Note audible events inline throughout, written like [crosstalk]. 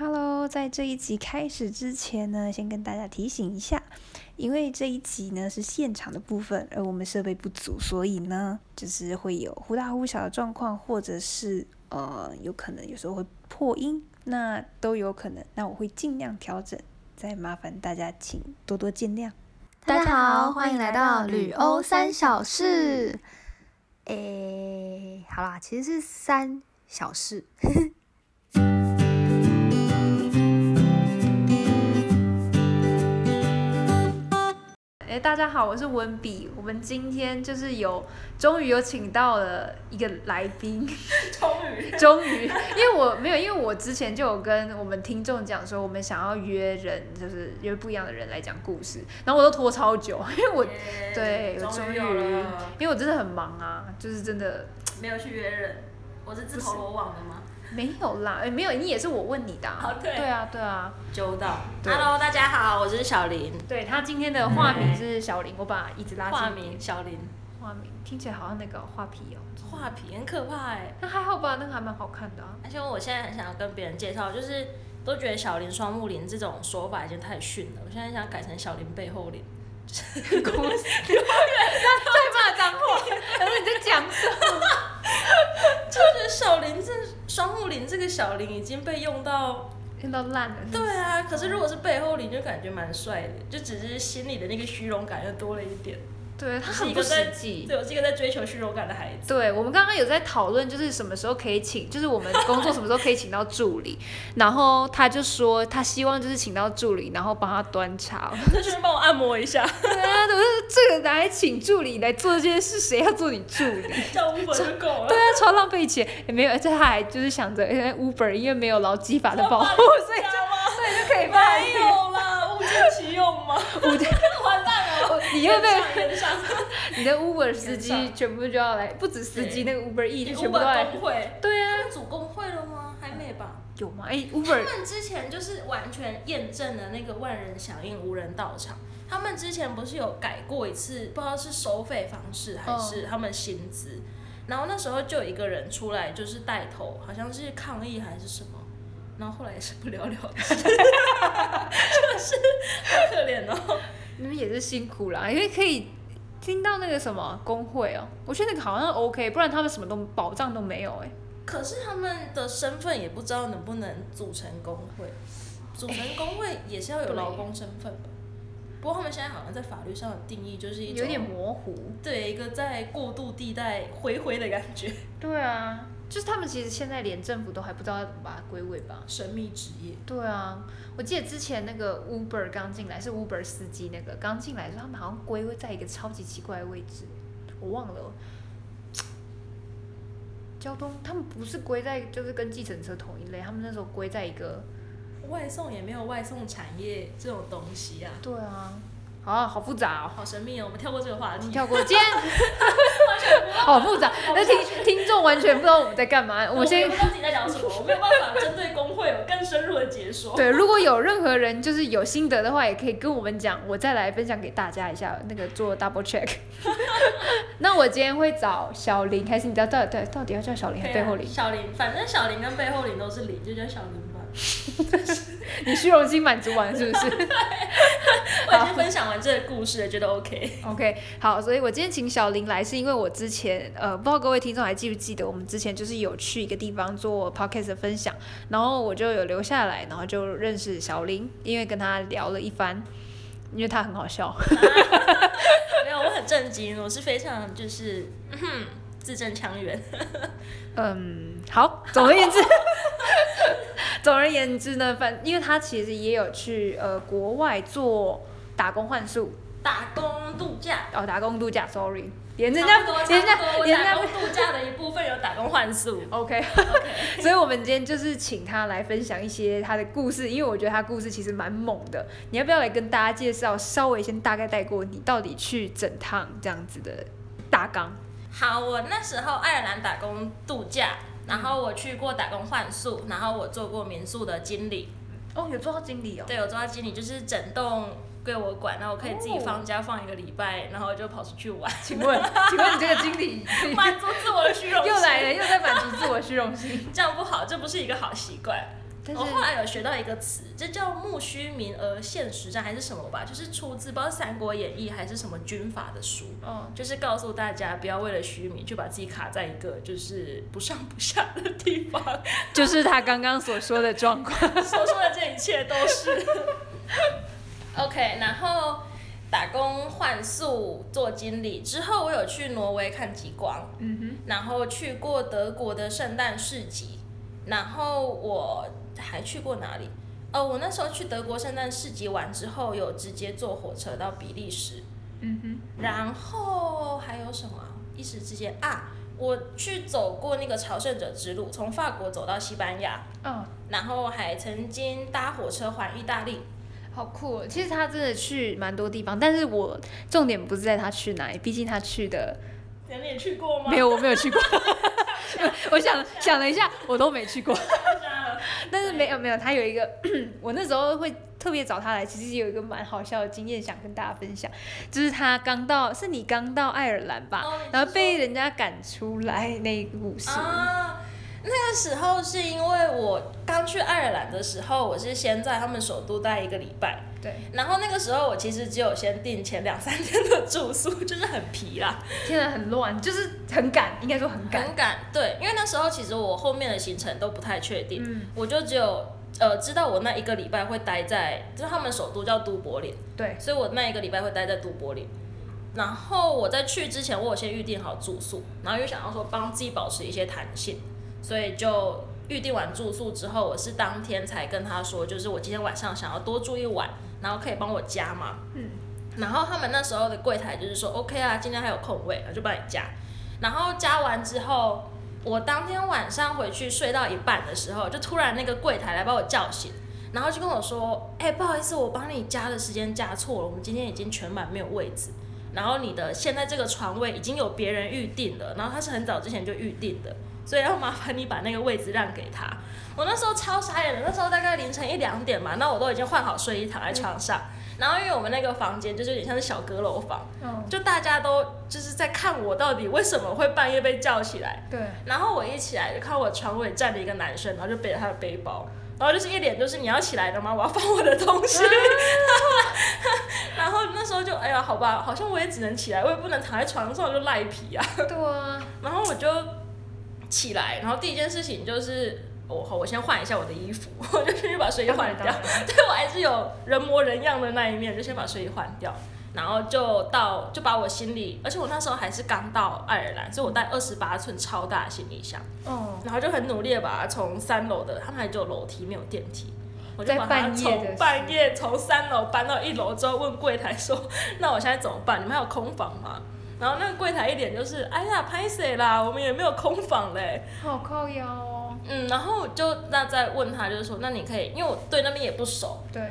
Hello，在这一集开始之前呢，先跟大家提醒一下，因为这一集呢是现场的部分，而我们设备不足，所以呢就是会有忽大忽小的状况，或者是呃有可能有时候会破音，那都有可能。那我会尽量调整，再麻烦大家请多多见谅。大家好，欢迎来到旅欧三小事。诶，好啦，其实是三小事。哎，大家好，我是文笔。我们今天就是有，终于有请到了一个来宾。[laughs] 终于，[laughs] 终于，因为我没有，因为我之前就有跟我们听众讲说，我们想要约人，就是约不一样的人来讲故事。然后我都拖超久，因为我对，我终于，因为我真的很忙啊，就是真的没有去约人。我是自投罗网的吗？没有啦，哎，没有，你也是我问你的。啊，对，对啊，对啊，周到。Hello，大家好，我是小林。对他今天的化名是小林，我把椅子拉近。化名小林。化名听起来好像那个画皮哦。画皮很可怕哎。那还好吧，那个还蛮好看的。而且我现在很想要跟别人介绍，就是都觉得小林双木林这种说法已经太逊了，我现在想改成小林背后林。[laughs] 公司，永远在骂脏话，[laughs] 你在讲什么？[laughs] 就是小林这双木林这个小林已经被用到用到烂了。对啊，可是如果是背后林，就感觉蛮帅的，就只是心里的那个虚荣感又多了一点。对他很不实际，对我是一个在追求虚荣感的孩子。对我们刚刚有在讨论，就是什么时候可以请，就是我们工作什么时候可以请到助理，然后他就说他希望就是请到助理，然后帮他端茶，[laughs] 那就是帮我按摩一下。对啊，我是这个来请助理来做这件事，谁要做你助理？[laughs] 叫 Uber 就够了。对啊，超浪费钱，也没有，而且他还就是想着，因为 Uber 因为没有劳基法的保护，所以就所以就可以没有了，物尽其用嘛？[laughs] 物尽你又被 [laughs] 你的 Uber 司机全部就要来，不止司机，那个 Uber E 全部都来。工会。对啊。他们组工会了吗？还没吧？有吗？哎，Uber。他们之前就是完全验证了那个万人响应无人到场。他们之前不是有改过一次，不知道是收费方式还是他们薪资。然后那时候就有一个人出来就是带头，好像是抗议还是什么。然后后来也是不了了之。[laughs] 就是好可怜哦。你们也是辛苦啦，因为可以。听到那个什么工会哦，我觉得那个好像 OK，不然他们什么都保障都没有哎。可是他们的身份也不知道能不能组成工会，组成工会也是要有劳工身份吧？不过他们现在好像在法律上的定义就是一种有点模糊，对，一个在过渡地带回回的感觉。对啊。就是他们其实现在连政府都还不知道要怎么把它归位吧？神秘职业。对啊，我记得之前那个 Uber 刚进来，是 Uber 司机那个刚进来的时候，他们好像归位在一个超级奇怪的位置，我忘了。交通，他们不是归在就是跟计程车同一类，他们那时候归在一个外送也没有外送产业这种东西啊。对啊。啊，好复杂哦，好神秘哦，我们跳过这个话题，跳过，今天 [laughs] [laughs] 好复杂，那听听众完全不知道我们在干嘛。我们先不知道自己在讲什么，我没有办法针对工会有更深入的解说。对，如果有任何人就是有心得的话，也可以跟我们讲，我再来分享给大家一下，那个做 double check。[laughs] 那我今天会找小林，还是你知道到底到底要叫小林还是背后林？小林，反正小林跟背后林都是林，就叫小林吧。你虚荣心满足完是不是？我已经分享完这个故事了，觉得 OK。OK，好，所以我今天请小林来，是因为我之前呃，不知道各位听众还记不记得，我们之前就是有去一个地方做 Podcast 的分享，然后我就有留下来，然后就认识小林，因为跟他聊了一番，因为他很好笑。没有，我很震惊，我是非常就是字正腔圆。嗯，好，总而言之。[laughs] 总而言之呢，反因为他其实也有去呃国外做打工换宿，打工度假哦，打工度假，sorry，连人家连人家连人家度假的一部分有打工换宿，[laughs] OK OK，所以我们今天就是请他来分享一些他的故事，因为我觉得他故事其实蛮猛的，你要不要来跟大家介绍，稍微先大概带过你到底去整趟这样子的大纲？好，我那时候爱尔兰打工度假。然后我去过打工换宿，然后我做过民宿的经理。哦，有做到经理哦。对，有做到经理，就是整栋归我管，然后我可以自己放假放一个礼拜，然后就跑出去玩。请问，请问你这个经理 [laughs] 满足自我的虚荣心？又来了，又在满足自我虚荣心，[laughs] 这样不好，这不是一个好习惯。我后来有学到一个词，这叫“木虚名而现实战”还是什么吧？就是出自不知道《三国演义》还是什么军法的书，哦，就是告诉大家不要为了虚名就把自己卡在一个就是不上不下的地方。[laughs] 就是他刚刚所说的状况。所说的这一切都是 OK。然后打工换宿做经理之后，我有去挪威看极光，嗯然后去过德国的圣诞市集，然后我还去过哪里？哦，我那时候去德国圣诞市集玩之后，有直接坐火车到比利时，然后还有什么啊？一时之间啊，我去走过那个朝圣者之路，从法国走到西班牙，哼，嗯，然后还曾经搭火车环意大利。好酷、哦。其实他真的去蛮多地方，但是我重点不是在他去哪里，毕竟他去的你也去过吗？没有，我没有去过。[laughs] [laughs] 我想想了一下，我都没去过。但是没有没有，他有一个，[clears throat] 我那时候会特别找他来，其实有一个蛮好笑的经验想跟大家分享，就是他刚到，是你刚到爱尔兰吧，哦然后被人家赶出来那一个故事。啊，那个时候是因为我刚去爱尔兰的时候，我是先在他们首都待一个礼拜，对，然后那个时候我其实只有先订前两三天的住宿，就是很皮啦，现在很乱，就是很赶，应该说很赶。很赶。对，因为那时候其实我后面的行程都不太确定，嗯，我就只有呃知道我那一个礼拜会待在，就是他们首都叫都柏林，对，所以我那一个礼拜会待在都柏林。然后我在去之前，我有先预定好住宿，然后又想要说帮自己保持一些弹性，所以就预定完住宿之后，我是当天才跟他说，就是我今天晚上想要多住一晚，然后可以帮我加吗？嗯，然后他们那时候的柜台就是说 OK 啊，今天还有空位，我就帮你加。然后加完之后，我当天晚上回去睡到一半的时候，就突然那个柜台来把我叫醒，然后就跟我说：“哎、不好意思，我帮你加的时间加错了，我们今天已经全满没有位置。然后你的现在这个床位已经有别人预定了，然后他是很早之前就预定的，所以要麻烦你把那个位置让给他。”我那时候超傻眼的，那时候大概凌晨一两点嘛，那我都已经换好睡衣躺在床上，然后因为我们那个房间就是有点像是小阁楼房。嗯，就大家都就是在看我到底为什么会半夜被叫起来，对，然后我一起来就看我床尾站着一个男生，然后就背着他的背包，然后就是一脸就是你要起来了吗？我要放我的东西，[laughs] 然后那时候就哎呀好吧，好像我也只能起来，我也不能躺在床上就赖皮啊，对啊，然后我就起来，然后第一件事情就是。我我先换一下我的衣服，[laughs] 我就先去把睡衣换掉。[laughs] 对我还是有人模人样的那一面，就先把睡衣换掉，然后就到就把我行李，而且我那时候还是刚到爱尔兰，所以我带二十八寸超大的行李箱，哦，然后就很努力的把它从三楼的，他们还只有楼梯没有电梯。我就把它从半夜从三楼搬到一楼之后，问柜台说：“ [laughs] 那我现在怎么办？你们还有空房吗？”然后那个柜台一脸就是：“哎呀，拍谁啦？我们也没有空房嘞。”好靠腰哦。嗯，然后我就那再问他，就是说，那你可以，因为我对那边也不熟，对，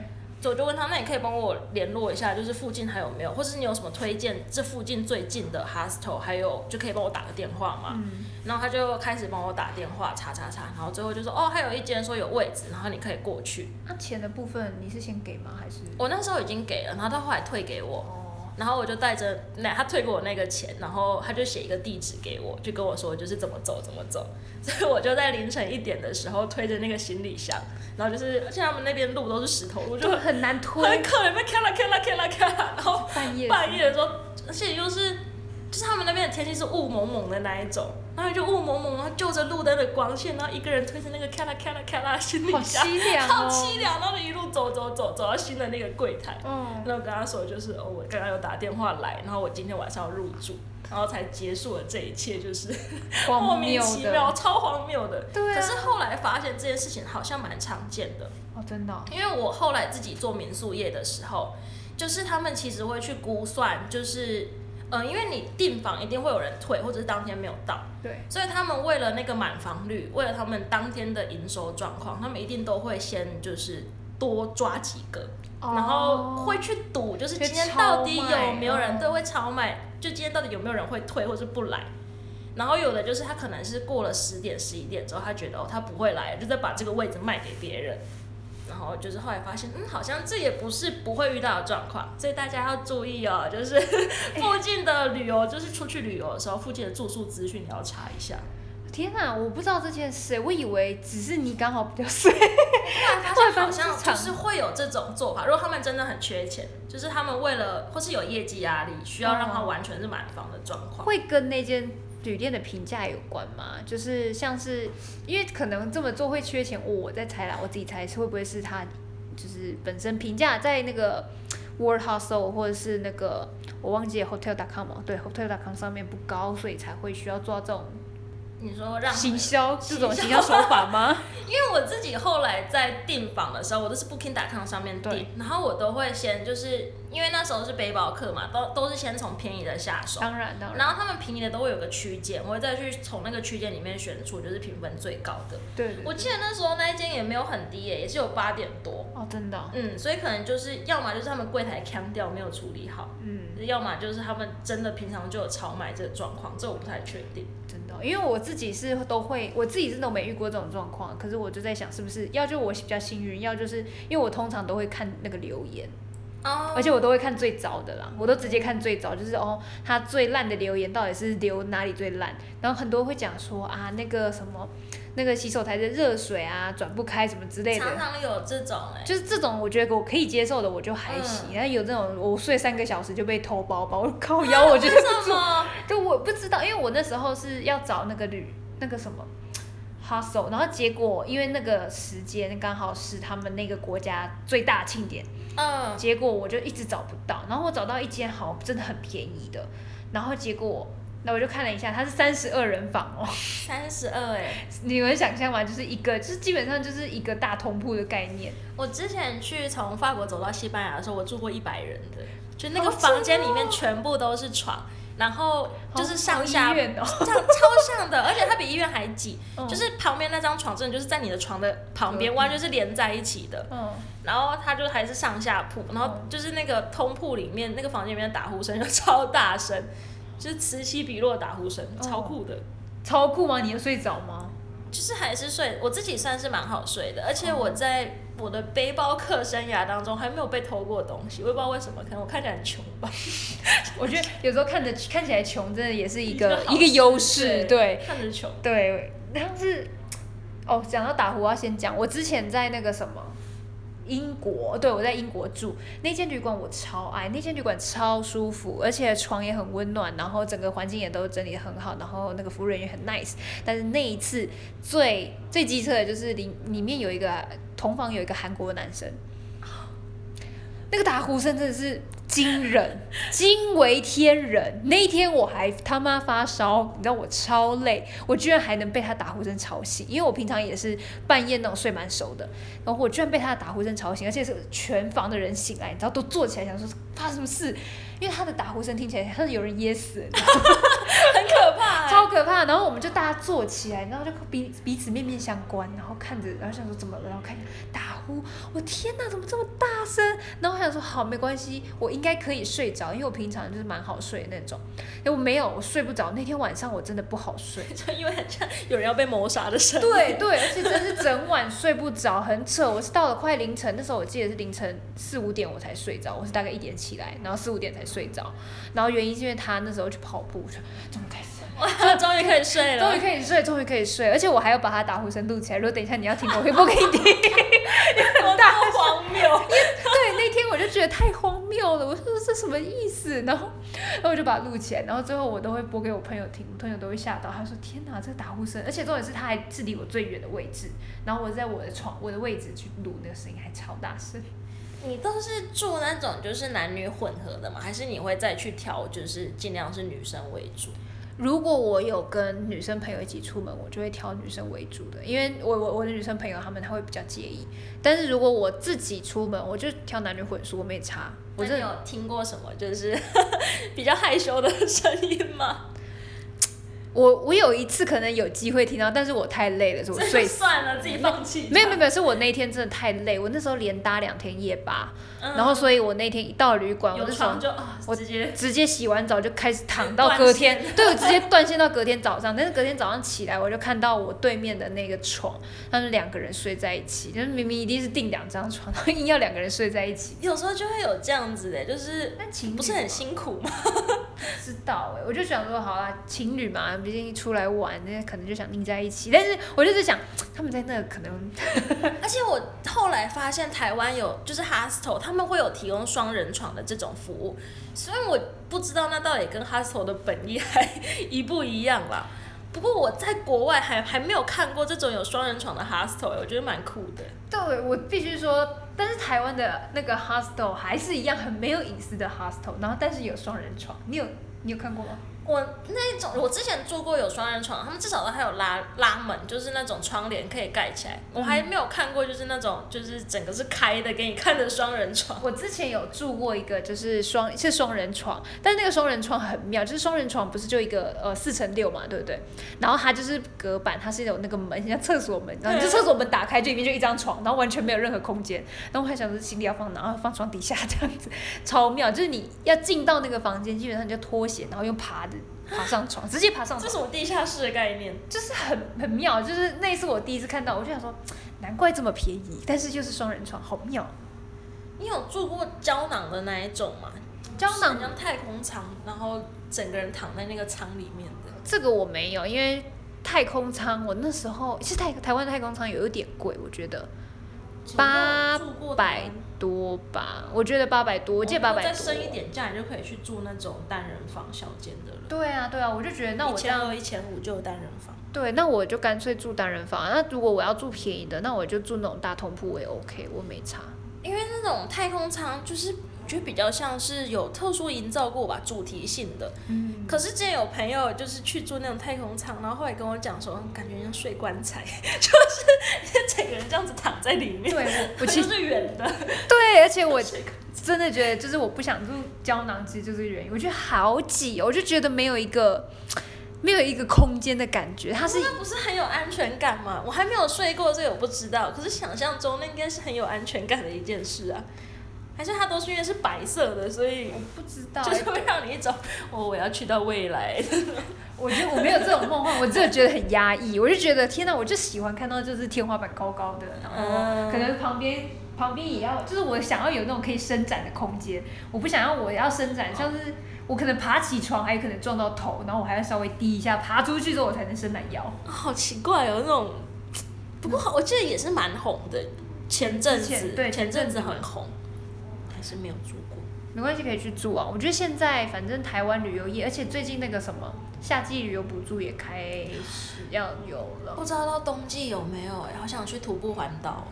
所以我就问他，那你可以帮我联络一下，就是附近还有没有，或者是你有什么推荐这附近最近的 hostel，还有就可以帮我打个电话嘛。嗯，然后他就开始帮我打电话，查查查，然后最后就说，哦，还有一间说有位置，然后你可以过去。那钱的部分你是先给吗？还是？我那时候已经给了，然后他后来退给我，哦，然后我就带着那他退给我那个钱，然后他就写一个地址给我，就跟我说就是怎么走怎么走，[laughs] 所以我就在凌晨一点的时候推着那个行李箱，然后就是而且他们那边路都是石头路，就就很 [laughs] 很难推很。可怜，被咔啦咔啦咔啦咔啦，然后半夜半夜的时候，而且又是就是他们那边的天气是雾蒙蒙的那一种，然后就雾蒙蒙，然后就着路灯的光线，然后一个人推着那个咔啦咔啦咔啦的行李好箱，凄凉好哦。凄凉，然后就一路走走走走到新的那个柜台。嗯，然后跟他说，就是哦，我刚刚有打电话来，然后我今天晚上要入住，然后才结束了这一切，就是 [laughs] 莫名其妙，超荒谬的。对啊可是后来发现这件事情好像蛮常见的，哦，真的哦。因为我后来自己做民宿业的时候，就是他们其实会去估算，就是呃，因为你订房一定会有人退，或者是当天没有到，对，所以他们为了那个满房率，为了他们当天的营收状况，他们一定都会先就是多抓几个。然后会去赌，就是今天到底有没有人对会超卖，就今天到底有没有人会退或是不来。然后有的就是他可能是过了十点十一点之后，他觉得哦他不会来，就再把这个位置卖给别人。然后就是后来发现，嗯，好像这也不是不会遇到的状况，所以大家要注意哦，就是 [laughs] 附近的旅游，就是出去旅游的时候，附近的住宿资讯你要查一下。天哪，我不知道这件事，我以为只是你刚好比较睡。后来发现 [laughs] 好像就是会有这种做法。如果他们真的很缺钱，就是他们为了或是有业绩压力，需要让他完全是满房的状况。会跟那间旅店的评价有关吗？就是像是因为可能这么做会缺钱，我我在猜啦，我自己猜是会不会是他就是本身评价在那个 World Hostel 或者是那个我忘记 Hotel.com 嘛，对 Hotel.com 上面不高，所以才会需要做这种你说让行销这种行销手法吗？[laughs] 因为我自己后来在订房的时候，我都是 Booking.com 上面订，然后我都会先就是因为那时候是背包客嘛，都都是先从便宜的下手。当然当然，然后他们便宜的都会有个区间，我会再去从那个区间里面选出就是评分最高的。对对我记得那时候那一间也没有很低耶，也是有八点多。哦，真的哦、嗯，所以可能就是要么就是他们柜台腔调没有处理好，嗯，要么就是他们真的平常就有超卖这个状况，这我不太确定。真的哦、因为我自己是都会，我自己是都没遇过这种状况，可是我就在想，是不是要就我比较幸运，要就是因为我通常都会看那个留言，哦而且我都会看最早的啦，我都直接看最早，就是哦，他最烂的留言到底是留哪里最烂，然后很多会讲说啊那个什么那个洗手台的热水啊转不开什么之类的。常常有这种哎、就是这种，我觉得我可以接受的，我就还行。嗯然后有这种，我睡三个小时就被偷包包，我靠腰，我觉得为什么？就我不知道，因为我那时候是要找那个旅那个什么 hustle，然后结果因为那个时间刚好是他们那个国家最大庆典，嗯，结果我就一直找不到，然后我找到一间好真的很便宜的，然后结果那我就看了一下，它是三十二人房哦，三十二哎。[laughs] 你能想象吗？就是一个就是基本上就是一个大通铺的概念，我之前去从法国走到西班牙的时候，我住过一百人的，就那个房间里面全部都是床，然后就是上下哦，这样超像的，[laughs] 而且它比医院还挤，嗯。就是旁边那张床真的就是在你的床的旁边，完全是连在一起的。嗯，然后它就还是上下铺，然后就是那个通铺里面那个房间里面的打呼声就超大声，就是此起彼落打呼声，哦超酷的。超酷吗？你有睡着吗？就是还是睡，我自己算是蛮好睡的，而且哦我在我的背包客生涯当中还没有被偷过东西，我也不知道为什么，可能我看起来很穷吧。[laughs] 我觉得有时候看着看起来穷，真的也是一个一个优势，对。看着穷。对，但是哦，讲到打呼，我要先讲，我之前在那个什么英国，对我在英国住那间旅馆，我超爱，那间旅馆超舒服，而且床也很温暖，然后整个环境也都整理得很好，然后那个服务人员很 nice。但是那一次最最机车的就是里里面有一个同房有一个韩国男生，那个打呼声真的是惊人，[laughs] 惊为天人。那一天我还他妈发烧，你知道我超累，我居然还能被他打呼声吵醒，因为我平常也是半夜那种睡蛮熟的，然后我居然被他的打呼声吵醒，而且是全房的人醒来，你知道都坐起来想说发生什么事，因为他的打呼声听起来像是有人噎死了，你知道吗很可怕、欸。超可怕。然后我们就大家坐起来，然后就彼彼此面面相关，然后看着，然后想说怎么了，然后看打呼，我天哪，怎么这么大声？然后我想说好没关系，我应该可以睡着，因为我平常就是蛮好睡的那种。[laughs] 哎，我没有，我睡不着。那天晚上我真的不好睡。就因为很像有人要被谋杀的声音。对对，而且真是整晚睡不着，很扯。我是到了快凌晨，那时候我记得是凌晨四五点我才睡着，我是大概一点起来，然后四五点才睡着。然后原因是因为他那时候去跑步，我就终于开始。哇，[laughs] 终于可以睡了。终于可以睡，终于可以睡，而且我还要把它打呼声录起来。如果等一下你要听，我可以播给你听。多大荒谬！[laughs] 对，那天我就觉得太荒谬了，我说这什么意思？然后，然后我就把它录起来，然后最后我都会播给我朋友听，我朋友都会吓到，他说天哪，这个打呼声，而且重点是他还是离我最远的位置，然后我在我的床我的位置去录那个声音还超大声。你都是住那种就是男女混合的吗？还是你会再去挑，就是尽量是女生为主？如果我有跟女生朋友一起出门，我就会挑女生为主的，因为我我我的女生朋友她们她会比较介意。但是如果我自己出门，我就挑男女混宿，我没差。我真的有听过什么就是 [laughs] 比较害羞的声音吗？我我有一次可能有机会听到，但是我太累了，所以我睡死。算了，自己放弃。没有没有没有，是我那天真的太累，我那时候连搭两天夜巴，嗯然后所以我那天一到旅馆，我有那时候床就啊，我直接直接洗完澡就开始躺到隔天，对，我直接 [laughs] 断线到隔天早上。但是隔天早上起来，我就看到我对面的那个床，他们两个人睡在一起，就是明明一定是订两张床，然 [laughs] 后硬要两个人睡在一起。有时候就会有这样子的，就是不是很辛苦吗？知道哎，我就想说，好啦，情侣嘛，毕竟出来玩，那可能就想腻在一起。但是我就是想，[tsk] 他们在那可能，[laughs] 而且我后来发现台湾有就是 hostel，他们会有提供双人床的这种服务，虽然我不知道那到底跟 hostel 的本意还一不一样啦。不过我在国外还还没有看过这种有双人床的 hostel，我觉得蛮酷的。对，我必须说，但是台湾的那个 hostel 还是一样很没有隐私的 hostel，然后但是有双人床，你有你有看过吗？我那一种，我之前住过有双人床，他们至少都还有拉拉门，就是那种窗帘可以盖起来。我还没有看过，就是那种就是整个是开的给你看的双人床。我之前有住过一个，就是双是双人床，但是那个双人床很妙，就是双人床不是就一个呃四乘六嘛，对不对？然后它就是隔板，它是有那个门，像厕所门，然后就厕所门打开，就里面就一张床，然后完全没有任何空间。然后我还想着行李要放哪，然后放床底下这样子，超妙。就是你要进到那个房间，基本上你就脱鞋，然后用爬的。爬上床，直接爬上床，这是我地下室的概念，就是很很妙，就是那次我第一次看到，我就想说，[tsk] 难怪这么便宜，但是就是双人床，好妙。你有住过胶囊的那一种吗？胶囊像太空舱，然后整个人躺在那个舱里面的。这个我没有，因为太空舱我那时候其实台台湾太空舱有一点贵，我觉得八百。多吧，我觉得八百多，我借八百多。再升一点价，你就可以去住那种单人房小间的了。对啊，对啊，我就觉得那我一千二、一千五就有单人房。对，那我就干脆住单人房。那如果我要住便宜的，那我就住那种大通铺，我也 OK，我没差。因为那种太空舱就是。就比较像是有特殊营造过吧，主题性的。嗯。可是之前有朋友就是去做那种太空舱，然后后来跟我讲说，感觉像睡棺材，[laughs] 就是整个人这样子躺在里面。对，我其实 [laughs] 是圆的。对，而且我 [laughs] 真的觉得，就是我不想住胶囊，其实就是原因。我觉得好挤，我就觉得没有一个没有一个空间的感觉。它是那不是很有安全感吗？我还没有睡过这个，我不知道。可是想象中那应该是很有安全感的一件事啊。还是它都是因为是白色的，所以我不知道，就是会让你一种哦，我要去到未来。[laughs] 我觉得我没有这种梦幻，我真的觉得很压抑。我就觉得天哪，我就喜欢看到就是天花板高高的，然后可能旁边旁边也要，就是我想要有那种可以伸展的空间。我不想要我要伸展，像是我可能爬起床还有可能撞到头，然后我还要稍微低一下，爬出去之后我才能伸懒腰。好奇怪哦，那种。不过我记得也是蛮红的，前阵子对前阵子很红。还是没有住过，没关系，可以去住啊。我觉得现在反正台湾旅游业，而且最近那个什么夏季旅游补助也开始要有了。不知道到冬季有没有？哎，好想去徒步环岛。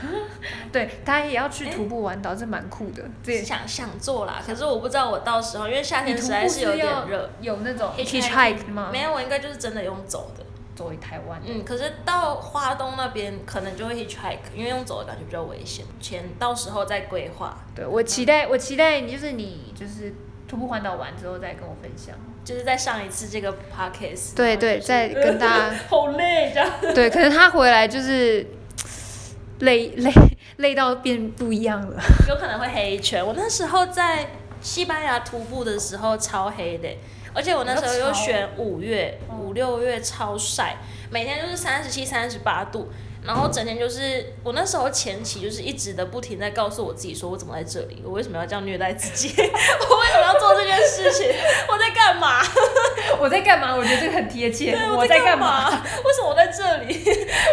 [laughs] 对，他也要去徒步环岛，这蛮酷的。这想想做啦，可是我不知道我到时候，因为夏天实在是有点热，有那种 hitchhike 吗？没有，我应该就是真的用走的。作为台湾，嗯，可是到花东那边可能就会 hitchhike，因为用走的感觉比较危险，钱到时候再规划。对我期待，我期待你就是你就是徒步环岛完之后再跟我分享，就是在上一次这个 podcast。对对，再跟大家。[laughs] 好累这样。对，可能他回来就是累 [laughs] 累累到变不一样了。有可能会黑一圈。我那时候在西班牙徒步的时候超黑的。而且我那时候又选五月、五六月超晒，每天就是三十七、三十八度。然后整天就是我那时候前期就是一直的不停在告诉我自己说，我怎么在这里？我为什么要这样虐待自己？[laughs] 我为什么要做这件事情？[laughs] 我在干嘛？[laughs] 我在干嘛？我觉得这个很贴切。我在干嘛？为什么我在这里？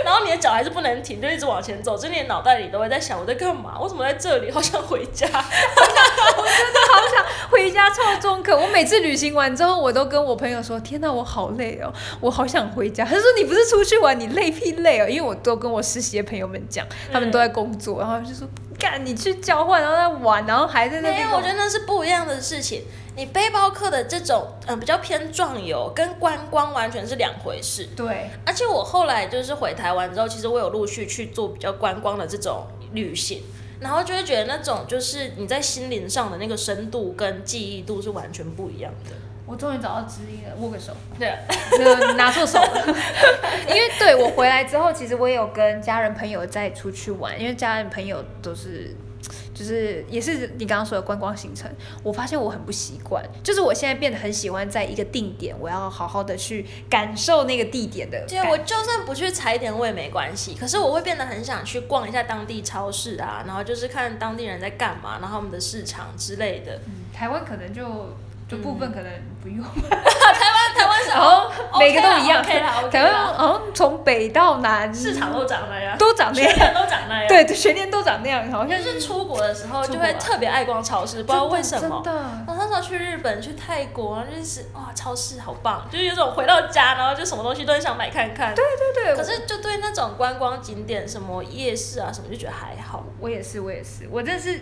然后你的脚还是不能停，就一直往前走，就连脑袋里都会在想我在干嘛？为什么在这里？好想回家。我真的好想回家抄中肯。我每次旅行完之后，我都跟我朋友说：“天哪，我好累哦，我好想回家。”他说：“你不是出去玩，你累屁累哦。”因为我都。跟我实习的朋友们讲，他们都在工作，然后就说：“干，你去交换，然后在玩，然后还在那边。”没有，我觉得那是不一样的事情。你背包客的这种，嗯，比较偏壮游，跟观光完全是两回事。对。而且我后来就是回台湾之后，其实我有陆续去做比较观光的这种旅行，然后就会觉得那种就是你在心灵上的那个深度跟记忆度是完全不一样的。我终于找到知音了，握个手。对，拿错手了。因为对我回来之后，其实我也有跟家人朋友再出去玩，因为家人朋友都是，就是也是你刚刚说的观光行程。我发现我很不习惯，就是我现在变得很喜欢在一个定点，我要好好的去感受那个地点的。对，我就算不去踩点我也没关系，可是我会变得很想去逛一下当地超市啊，然后就是看当地人在干嘛，然后我们的市场之类的。嗯，台湾可能就。就部分可能不用。[laughs] 台湾台湾是每个都一样 OK 啦，OK 台湾啦，好像从北到南市场都长那样，都长那样，全都长那样。对，全年都长那样，好像就是出国的时候就会特别爱逛超市，不知道为什么。真的。我那时候去日本、去泰国，就是哇，超市好棒，就是有种回到家，然后就什么东西都很想买看看。对。对对，可是就对那种观光景点，什么夜市啊什么，就觉得还好。我也是，我也是，我真的是。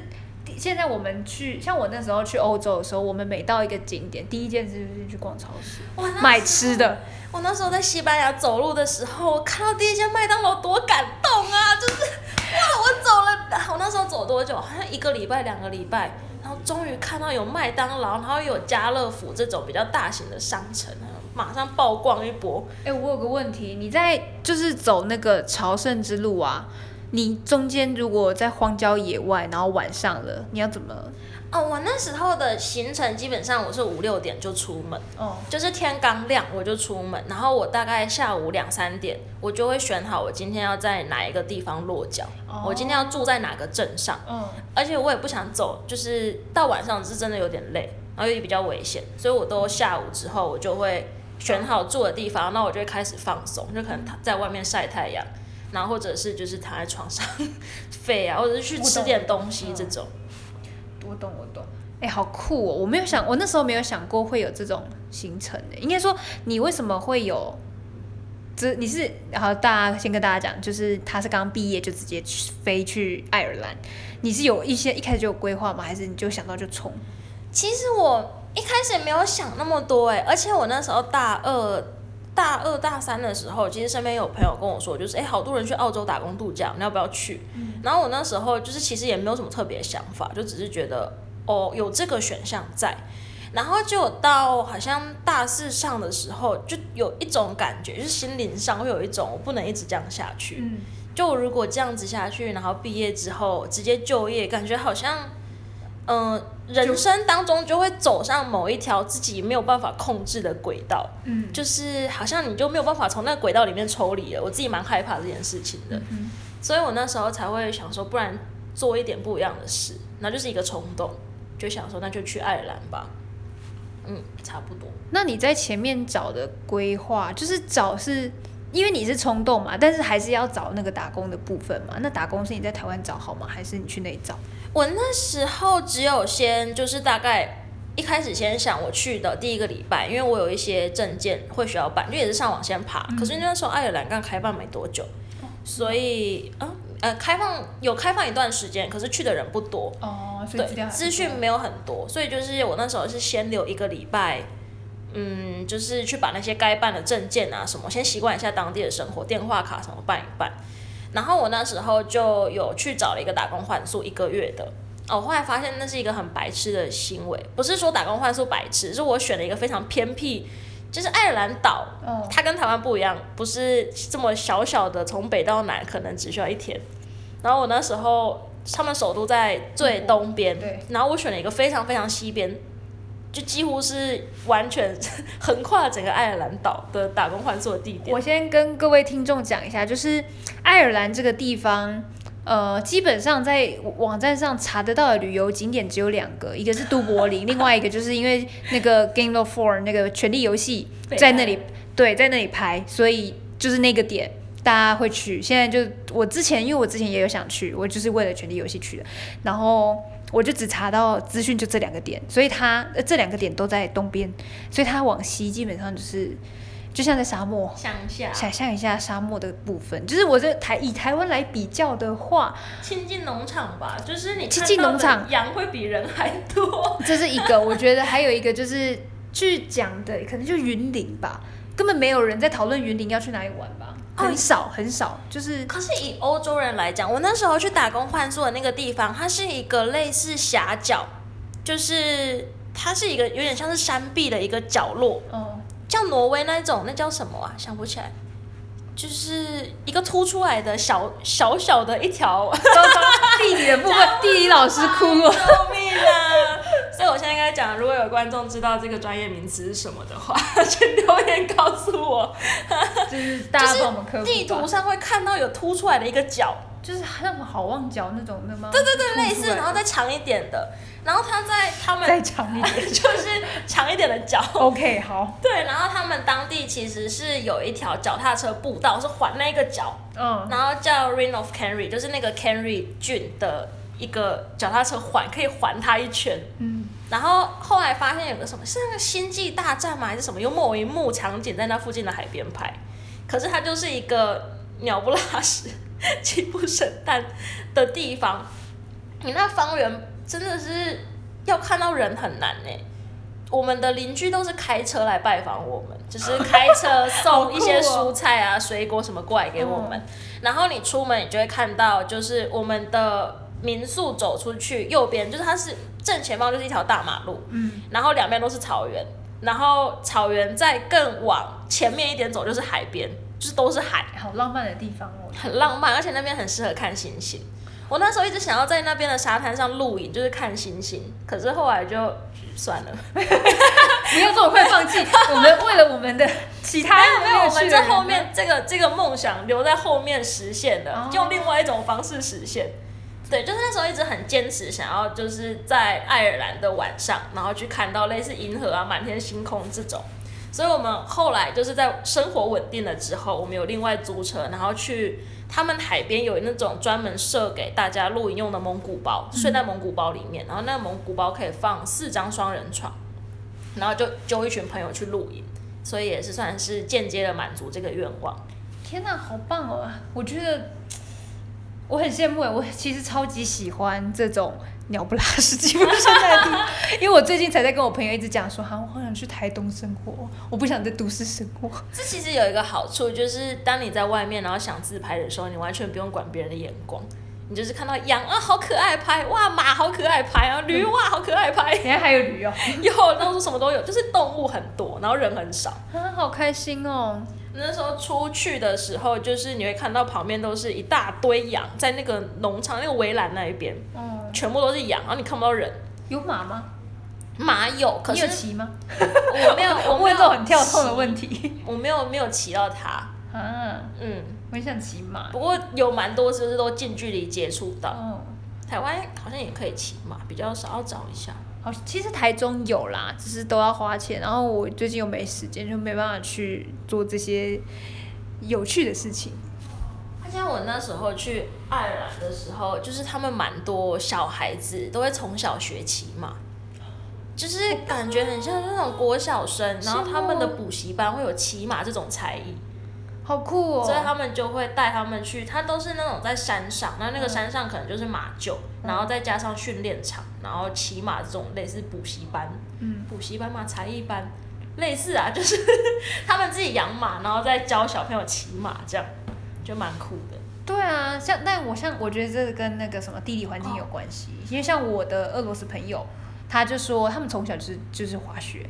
现在我们去，像我那时候去欧洲的时候，我们每到一个景点，第一件事就是去逛超市，买吃的。我那时候在西班牙走路的时候，我看到第一家麦当劳，多感动啊！[laughs] 就是哇，我走了，我那时候走多久？好像一个礼拜、两个礼拜，然后终于看到有麦当劳，然后有家乐福这种比较大型的商城，马上爆逛一波。哎、我有个问题，你在就是走那个朝圣之路啊，你中间如果在荒郊野外，然后晚上了，你要怎么？哦，我那时候的行程基本上我是五六点就出门，哦，就是天刚亮我就出门，然后我大概下午两三点，我就会选好我今天要在哪一个地方落脚，我今天要住在哪个镇上，嗯，而且我也不想走，就是到晚上是真的有点累，然后也比较危险，所以我都下午之后我就会选好住的地方，那我就会开始放松，就可能躺在外面晒太阳，然后或者是就是躺在床上 [laughs] 废啊，或者是去吃点东西这种。我懂，我懂。哎、好酷哦！我没有想，我那时候没有想过会有这种行程的。应该说，你为什么会有？这你是，然后大家先跟大家讲，就是他是刚刚毕业就直接去飞去爱尔兰。你是有一些一开始就有规划吗？还是你就想到就冲？其实我一开始也没有想那么多哎，而且我那时候大二、大二、大三的时候，其实身边有朋友跟我说，就是哎，好多人去澳洲打工度假，你要不要去？然后我那时候就是其实也没有什么特别想法，就只是觉得哦有这个选项在。然后就到好像大四上的时候，就有一种感觉，就是心灵上会有一种我不能一直这样下去。嗯，就如果这样子下去，然后毕业之后直接就业，感觉好像，嗯、人生当中就会走上某一条自己没有办法控制的轨道，嗯，就是好像你就没有办法从那个轨道里面抽离了。我自己蛮害怕这件事情的，嗯所以我那时候才会想说，不然做一点不一样的事，那就是一个冲动，就想说那就去爱尔兰吧，嗯，差不多。那你在前面找的规划，就是找是因为你是冲动嘛，但是还是要找那个打工的部分嘛。那打工是你在台湾找好吗？还是你去那里找？我那时候只有先就是大概一开始先想我去的第一个礼拜，因为我有一些证件会需要办，就也是上网先爬。可是那时候爱尔兰刚开放没多久，所以嗯呃开放有开放一段时间，可是去的人不多，哦，对，资讯没有很多，所以就是我那时候是先留一个礼拜。嗯，就是去把那些该办的证件啊什么，先习惯一下当地的生活，电话卡什么办一办。然后我那时候就有去找了一个打工换宿一个月的，哦，后来发现那是一个很白痴的行为，不是说打工换宿白痴，是我选了一个非常偏僻，就是爱尔兰岛，哦，它跟台湾不一样，不是这么小小的，从北到南可能只需要一天。然后我那时候他们首都在最东边，对，然后我选了一个非常非常西边，就几乎是完全 [laughs] 横跨整个爱尔兰岛的打工换宿的地点。我先跟各位听众讲一下，就是爱尔兰这个地方，呃，基本上在网站上查得到的旅游景点只有两个，一个是都柏林，另外一个就是因为那个 Game of Four 那个权力游戏在那里，对，在那里拍，所以就是那个点。大家会去，现在就我之前，因为我之前也有想去，我就是为了《权力游戏》去的，然后我就只查到资讯就这两个点，所以它呃这两个点都在东边，所以它往西基本上就是就像在沙漠，乡下。想象一下沙漠的部分，就是我这台以台湾来比较的话，亲近农场吧，就是你亲近农场。羊会比人还多。[laughs] 这是一个，我觉得还有一个就是去讲的，可能就云林吧，根本没有人在讨论云林要去哪里玩吧，哦很少很少，就是可是以欧洲人来讲，我那时候去打工换宿的那个地方，它是一个类似狭角，就是它是一个有点像是山壁的一个角落，哦，像挪威那种，那叫什么啊？想不起来，就是一个凸出来的小小小的一条。地理的部分，地理老师哭了。救命啊！所以我现在应该讲，如果有观众知道这个专业名词是什么的话，[laughs] 请留言告诉我。就是大家帮我们科普地图上会看到有凸出来的一个角，就是那种好望角那种的吗？对对对，类似，然后再长一点的，然后他在他们再长一点，[laughs] 就是长一点的脚。OK，好，对，然后他们当地其实是有一条脚踏车步道，是环那个角，嗯，然后叫 Ring of Kenry，就是那个 Kenry 郡的一个脚踏车环，可以环它一圈。嗯，然后后来发现有个什么，是那个星际大战吗？还是什么？有某一幕场景在那附近的海边拍，可是它就是一个鸟不拉屎、[laughs] 鸡不生蛋的地方。你那方圆真的是要看到人很难呢、我们的邻居都是开车来拜访我们，就是 [laughs] 开车送一些蔬菜啊、水果什么过来给我们。然后你出门，你就会看到，就是我们的民宿走出去，右边就是它是正前方就是一条大马路，嗯，然后两边都是草原，然后草原再更往前面一点走就是海边，就是都是海，好浪漫的地方哦，很浪漫，而且那边很适合看星星。我那时候一直想要在那边的沙滩上露营，就是看星星，可是后来就算了。[laughs] 不要这么快放弃，我们为了我们的 [laughs] 其他没有，我们在后面这个这个梦想留在后面实现的，哦用另外一种方式实现。对，就是那时候一直很坚持，想要就是在爱尔兰的晚上，然后去看到类似银河啊、满天星空这种。所以我们后来就是在生活稳定了之后，我们有另外租车，然后去他们海边有那种专门设给大家露营用的蒙古包，睡在蒙古包里面，然后那个蒙古包可以放四张双人床，然后就揪一群朋友去露营。所以也是算是间接的满足这个愿望。天哪，好棒哦！我觉得我很羡慕哎，我其实超级喜欢这种鸟不拉屎、鸡不生蛋的地方，[laughs] 因为我最近才在跟我朋友一直讲说，哈，我好想去台东生活，我不想在都市生活。这其实有一个好处，就是当你在外面然后想自拍的时候，你完全不用管别人的眼光，你就是看到羊啊好可爱拍，哇马好可爱拍啊，驴哇好可爱拍，人家还有驴哦，[laughs] 有到处什么都有，就是动物很多，然后人很少。啊，好开心哦！那时候出去的时候，就是你会看到旁边都是一大堆羊，在那个农场那个围栏那一边，嗯，全部都是羊，然后你看不到人。有马吗？马有，可你是有骑吗？我没有，[laughs] 我问这种很跳痛的骑问题。我没有没有骑到它，啊，嗯，我很想骑马。不过有蛮多就是都近距离接触到。哦，台湾好像也可以骑马，比较少，要找一下。好，其实台中有啦，只是都要花钱。然后我最近又没时间，就没办法去做这些有趣的事情。而且我那时候去爱尔兰的时候，就是他们蛮多小孩子都会从小学骑马，就是感觉很像那种国小生，然后他们的补习班会有骑马这种才艺，好酷哦！所以他们就会带他们去，他都是那种在山上，那那个山上可能就是马厩，然后再加上训练场，然后骑马这种类似补习班，嗯，补习班嘛，才艺班，类似啊，[laughs] 就是他们自己养马，然后再教小朋友骑马，这样就蛮酷的。对啊，像但我像我觉得这个跟那个什么地理环境有关系，因为像我的俄罗斯朋友，他就说他们从小就是就是滑雪，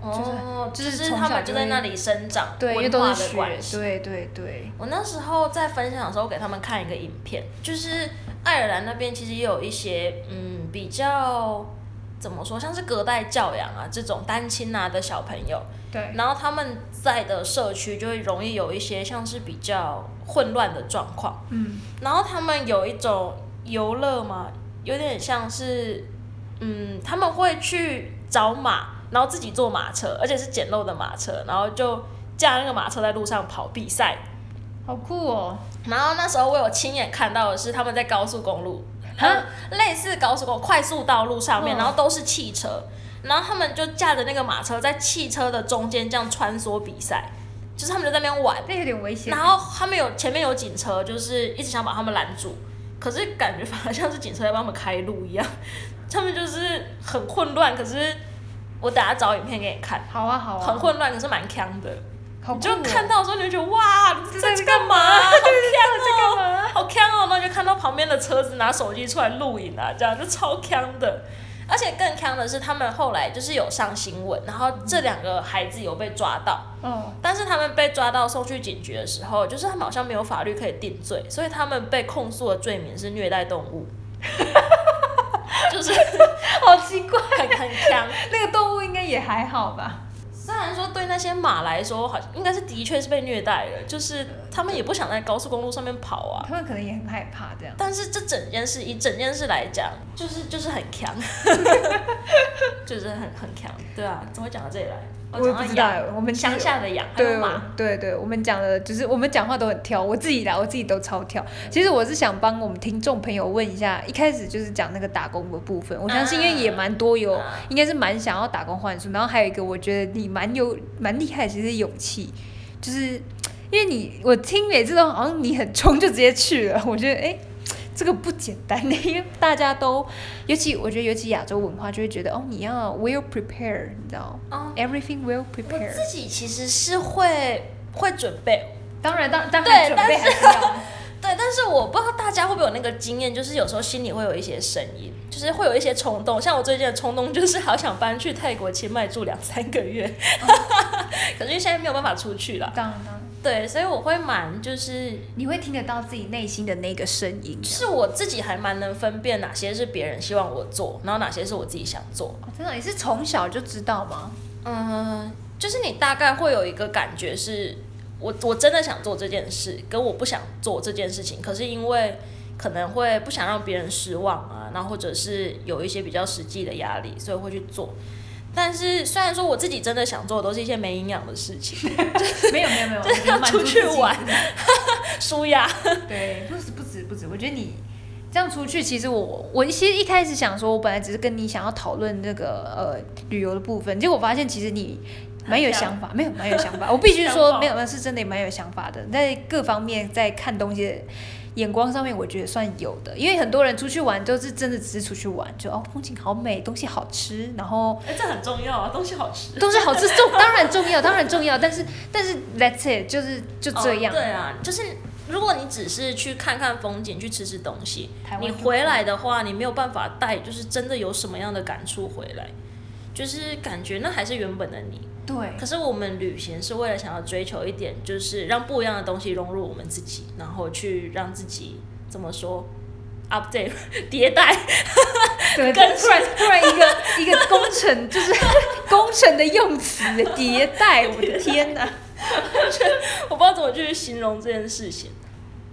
哦，就就是他们就在那里生长，对，因为文化都是雪的关，系。对对对，我那时候在分享的时候，给他们看一个影片，就是爱尔兰那边其实也有一些嗯比较怎么说，像是隔代教养啊这种单亲啊的小朋友，对，然后他们在的社区就会容易有一些像是比较混乱的状况，嗯，然后他们有一种游乐嘛，有点像是嗯他们会去找马，然后自己坐马车，而且是简陋的马车，然后就驾那个马车在路上跑比赛。好酷哦！然后那时候我有亲眼看到的是他们在高速公路，哈类似高速公路快速道路上面，嗯然后都是汽车，然后他们就驾着那个马车在汽车的中间这样穿梭比赛，就是他们就在那边玩，那有点危险。然后他们有前面有警车，就是一直想把他们拦住，可是感觉反而像是警车在帮他们开路一样，他们就是很混乱，可是我等下找影片给你看，好啊好啊，很混乱，可是蛮强的。你好酷哦就看到的时候，你就觉得哇，你在干嘛？好这强哦，干嘛？好强哦！然后就看到旁边的车子拿手机出来录影啊，这样就超强的。而且更强的是，他们后来就是有上新闻，然后这两个孩子有被抓到，嗯，但是他们被抓到送去警局的时候，就是他们好像没有法律可以定罪，所以他们被控诉的罪名是虐待动物，[laughs] 就是 [laughs] 好奇怪，很很强。[laughs] 那个动物应该也还好吧？虽然说对那些马来说，好像应该是的确是被虐待了，就是他们也不想在高速公路上面跑啊。他们可能也很害怕这样。但是这整件事以整件事来讲，就是就是很强，就是很很强，对啊，怎么会讲到这里来？我也不知道，我们乡下的羊，对对对，我们讲的就是我们讲话都很挑，我自己来，我自己都超挑。其实我是想帮我们听众朋友问一下，一开始就是讲那个打工的部分，我相信因为也蛮多有，应该是蛮想要打工换书。然后还有一个，我觉得你蛮有蛮厉害，其实勇气，就是因为你我听每次都好像你很冲就直接去了，我觉得哎。这个不简单的，因为大家都，尤其我觉得，尤其亚洲文化就会觉得，哦，你要 well prepare，你知道吗？Everything well prepare。我自己其实是会会准备，当然当当然准备还是要。[laughs] 对，但是我不知道大家会不会有那个经验，就是有时候心里会有一些声音，就是会有一些冲动。像我最近的冲动就是好想搬去泰国清迈住两三个月，[laughs] 可是现在没有办法出去了。当然当然。对，所以我会蛮就是你会听得到自己内心的那个声音，是我自己还蛮能分辨哪些是别人希望我做，然后哪些是我自己想做。真的，你是从小就知道吗？嗯，就是你大概会有一个感觉，是我我真的想做这件事，跟我不想做这件事情，可是因为可能会不想让别人失望啊，然后或者是有一些比较实际的压力，所以会去做。但是虽然说我自己真的想做的都是一些没营养的事情，没有没有没有，[laughs] 就是要出去玩，[laughs] 舒压。对，不止不止不止，我觉得你这样出去，其实我我其实一开始想说，我本来只是跟你想要讨论那个呃旅游的部分，结果我发现其实你蛮有想法，没有蛮有想法，我必须说没有，那是真的蛮有想法的，在各方面在看东西。眼光上面我觉得算有的，因为很多人出去玩都是真的只是出去玩，就哦风景好美，东西好吃，然后哎这很重要啊，东西好吃，东西好吃重当然重要，[laughs] 当然重要，但是但是 That's it 就是就这样。对啊，就是如果你只是去看看风景，去吃吃东西，你回来的话，你没有办法带，就是真的有什么样的感触回来，就是感觉那还是原本的你。对，可是我们旅行是为了想要追求一点，就是让不一样的东西融入我们自己，然后去让自己怎么说，update 迭代，对，[laughs] 突然突然一个一个工程，就是 [laughs] 工程的用词迭代，我的天哪，[laughs] 我不知道怎么去形容这件事情。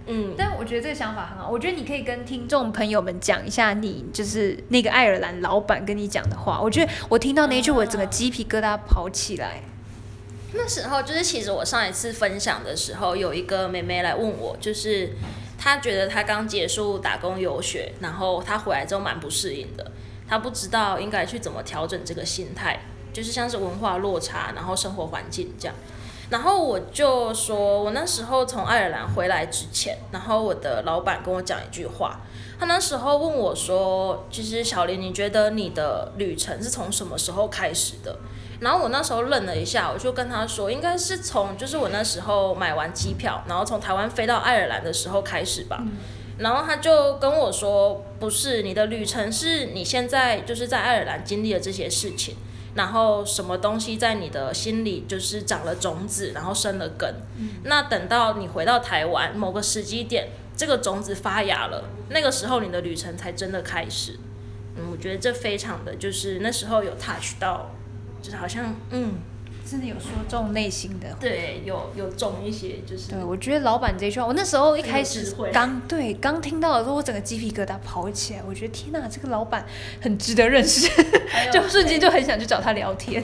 嗯，但我觉得这个想法很好。我觉得你可以跟听众朋友们讲一下，你就是那个爱尔兰老板跟你讲的话。我觉得我听到那句，我整个鸡皮疙瘩跑起来。那时候就是，其实我上一次分享的时候，有一个妹妹来问我，就是她觉得她刚结束打工游学，然后她回来之后蛮不适应的，她不知道应该去怎么调整这个心态，就是像是文化落差，然后生活环境这样。然后我就说，我那时候从爱尔兰回来之前，然后我的老板跟我讲一句话，他那时候问我说，其实小林，你觉得你的旅程是从什么时候开始的？然后我那时候愣了一下，我就跟他说，应该是从就是我那时候买完机票，然后从台湾飞到爱尔兰的时候开始吧。然后他就跟我说，不是，你的旅程是你现在就是在爱尔兰经历了这些事情。然后什么东西在你的心里就是长了种子，然后生了根。那等到你回到台湾某个时机点，这个种子发芽了，那个时候你的旅程才真的开始。嗯，我觉得这非常的就是那时候有 touch 到，就是好像嗯。真的有说中内心的，对，有有中一些，就是。对，我觉得老板这句话，我那时候一开始刚对刚听到的时候，我整个鸡皮疙瘩跑起来。我觉得天哪，这个老板很值得认识，就瞬间就很想去找他聊天。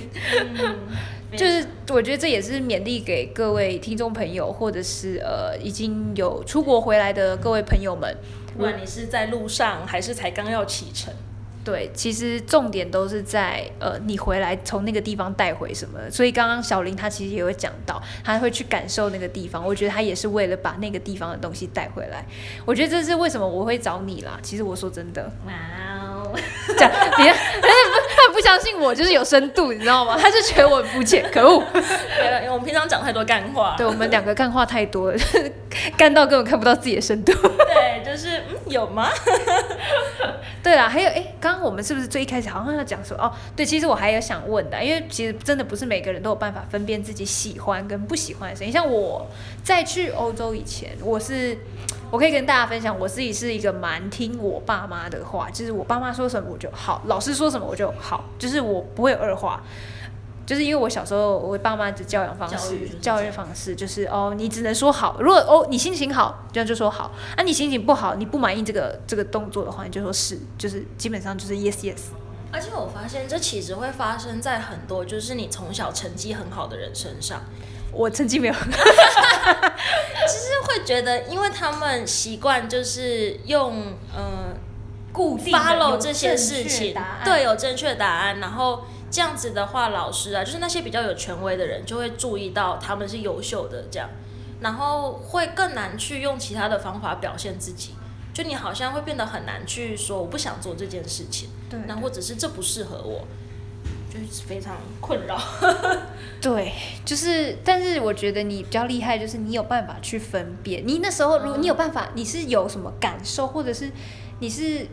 就是我觉得这也是勉励给各位听众朋友，或者是呃已经有出国回来的各位朋友们，不管你是在路上还是才刚要启程。对，其实重点都是在呃，你回来从那个地方带回什么。所以刚刚小林他其实也有讲到，他会去感受那个地方。我觉得他也是为了把那个地方的东西带回来。我觉得这是为什么我会找你啦。其实我说真的，哇哦，讲别 [laughs] 不相信我就是有深度，你知道吗？[laughs] 他就觉得我很肤浅，可恶。因为我们平常讲太多干话，对我们两个干话太多了，[laughs] 干到根本看不到自己的深度。对，就是嗯，有吗？[laughs] 对啦，还有哎，刚刚我们是不是最一开始好像要讲说哦？对，其实我还有想问的，因为其实真的不是每个人都有办法分辨自己喜欢跟不喜欢的声音。像我在去欧洲以前，我是我可以跟大家分享，我自己是一个蛮听我爸妈的话，就是我爸妈说什么我就好，老师说什么我就好，就是我不会有二话。就是因为我小时候我爸妈的教养方式教育方式就是哦，你只能说好。如果哦你心情好，这样就说好；啊你心情不好，你不满意这个这个动作的话，你就说是，就是基本上就是 yes yes。而且我发现这其实会发生在很多就是你从小成绩很好的人身上，我成绩没有。很好，就是会觉得，因为他们习惯就是用呃固定 follow 这些事情，对，有正确答案，然后这样子的话，老师啊，就是那些比较有权威的人就会注意到他们是优秀的这样，然后会更难去用其他的方法表现自己，就你好像会变得很难去说我不想做这件事情，对那或者是这不适合我，就是非常困扰。[laughs] 对，就是，但是我觉得你比较厉害，就是你有办法去分辨。你那时候，如果你有办法，你是有什么感受，或者是你是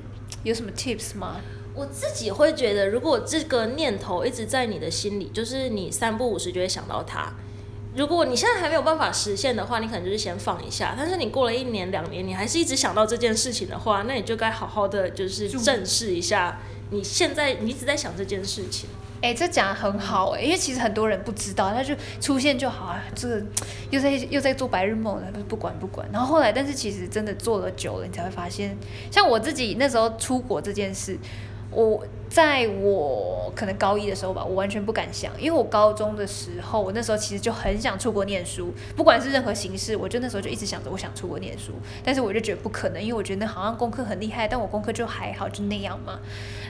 有什么 tips 吗？我自己会觉得，如果这个念头一直在你的心里，就是你三不五时就会想到它。如果你现在还没有办法实现的话，你可能就是先放一下。但是你过了一年、两年，你还是一直想到这件事情的话，那你就该好好的就是正视一下，你现在你一直在想这件事情。哎、这讲的很好哎、因为其实很多人不知道，他就出现就好啊，这个又在又在做白日梦了，不管不管。然后后来，但是其实真的做了久了，你才会发现，像我自己那时候出国这件事，我在我可能高一的时候吧，我完全不敢想，因为我高中的时候，我那时候其实就很想出国念书，不管是任何形式，我就那时候就一直想着我想出国念书，但是我就觉得不可能，因为我觉得那好像功课很厉害，但我功课就还好，就那样嘛。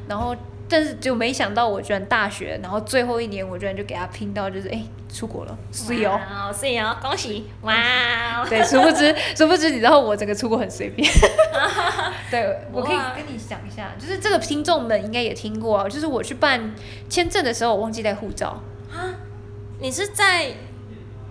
然后，但是就没想到我居然大学，然后最后一年我居然就给他拼到就是哎出国了，是哦。是哦，恭喜！哇哦，[laughs] 对，殊不知，殊不知，你知道我整个出国很随便。[laughs] 对，我可以跟你讲一下，就是这个听众们应该也听过啊，就是我去办签证的时候，我忘记带护照。你是在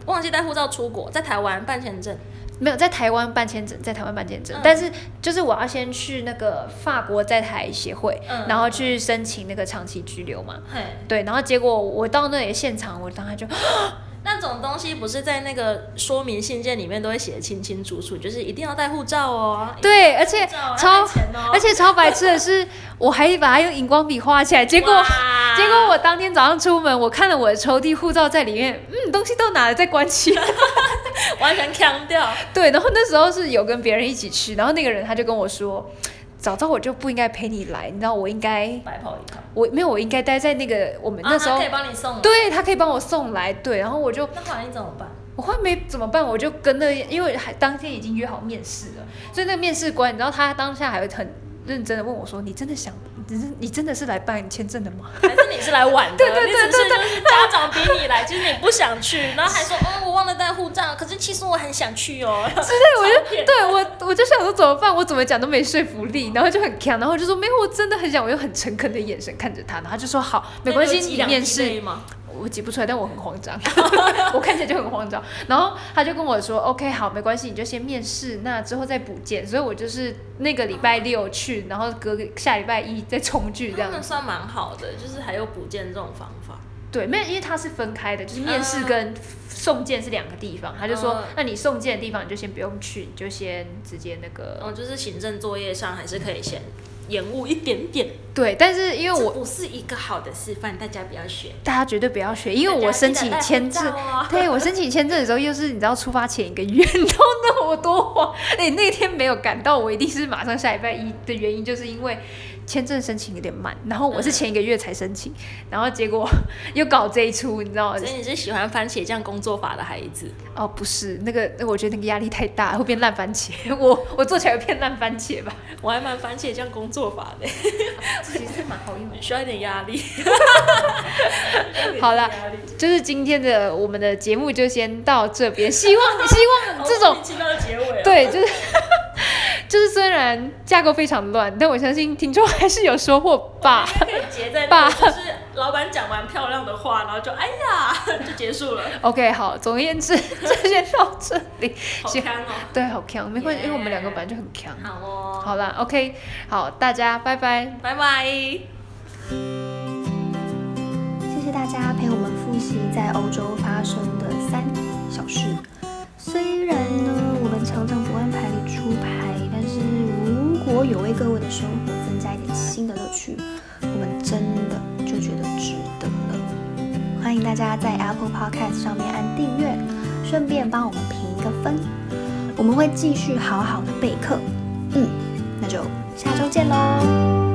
忘记带护照出国，在台湾办签证，没有在台湾办签证，在台湾办签证，嗯。但是就是我要先去那个法国在台协会，嗯。然后去申请那个长期居留嘛。嘿，对，然后结果我到那里现场，我当时就 [gasps] 那种东西不是在那个说明信件里面都会写得清清楚楚，就是一定要带护照哦。对，而且超哦而且超白痴的是，我还把它用荧光笔画起来，结果哇结果我当天早上出门，我看了我的抽屉，护照在里面，嗯，东西都拿了，再关起来。[laughs] 完全强掉，对，然后那时候是有跟别人一起去，然后那个人他就跟我说，早知道我就不应该陪你来，你知道我应该，白跑一趟。我没有，我应该待在那个我们那时候，啊、他可以帮你送。，对他可以帮我送来，对，然后我就那后来你怎么办？我后来没怎么办，我就跟那，因为还当天已经约好面试了，所以那个面试官，你知道他当下还会很认真的问我说，你真的想，你是你真的是来办签证的吗？[laughs] 还是你是来玩的？对对对你只是就是家长逼你来，其实你不想去，然后还说，[laughs] 哦，我忘了带护照，可是其实我很想去哦。[laughs] 对，我就对我我就想说怎么办，我怎么讲都没说服力，然后就很强，然后就说没有，我真的很想，我用很诚恳的眼神看着他，然后他就说好，没关系，你面试。我挤不出来，但我很慌张，我看起来就很慌张。然后他就跟我说：“OK，好，没关系，你就先面试，那之后再补件。”所以我就是那个礼拜六去，然后隔个下礼拜一再重聚这样他。们算蛮好的，就是还有补件这种方法。对，没有，因为它是分开的，就是面试跟送件是两个地方。他就说嗯：“那你送件的地方你就先不用去，你就先直接那个。哦，就是行政作业上还是可以先延误一点点。对，但是因为我这不是一个好的示范，大家不要学。大家绝对不要学，因为我申请签证哦，[laughs] 对我申请签证的时候，又是你知道出发前一个月，你知道那么多慌。哎，那天没有赶到，我一定是马上下礼拜一的原因，就是因为签证申请有点慢，然后我是前一个月才申请，然后结果 [laughs] 又搞这一出，你知道吗所？以你是喜欢番茄酱工作法的孩子。哦，不是那个，那我觉得那个压力太大，会变烂番茄。[laughs] 我我做起来会变烂番茄吧？我还蛮番茄酱工作法的，其实蛮好用的。[laughs] 需要一点压力。好啦，就是今天的我们的节目就先到这边，希望希望这种。对，就是就是虽然架构非常乱，但我相信听众还是有收获吧。[laughs] 可以结在 [laughs] 就是老板讲完漂亮的话，然后就哎呀 [laughs] 就结束了，OK，好，总而言之，就先到这里。好看哦。对，好强，没关系，因为我们两个本来就很强。好哦，好啦 o k 好，大家拜拜。拜拜。谢谢大家陪我们复习在欧洲发生的三小事。虽然呢，我们常常不按牌理出牌，有为各位的生活增加一点新的乐趣，我们真的就觉得值得了。欢迎。大家在 Apple Podcast 上面按订阅，顺便帮我们评一个分。我们会继续好好的备课。嗯，那就下周见喽。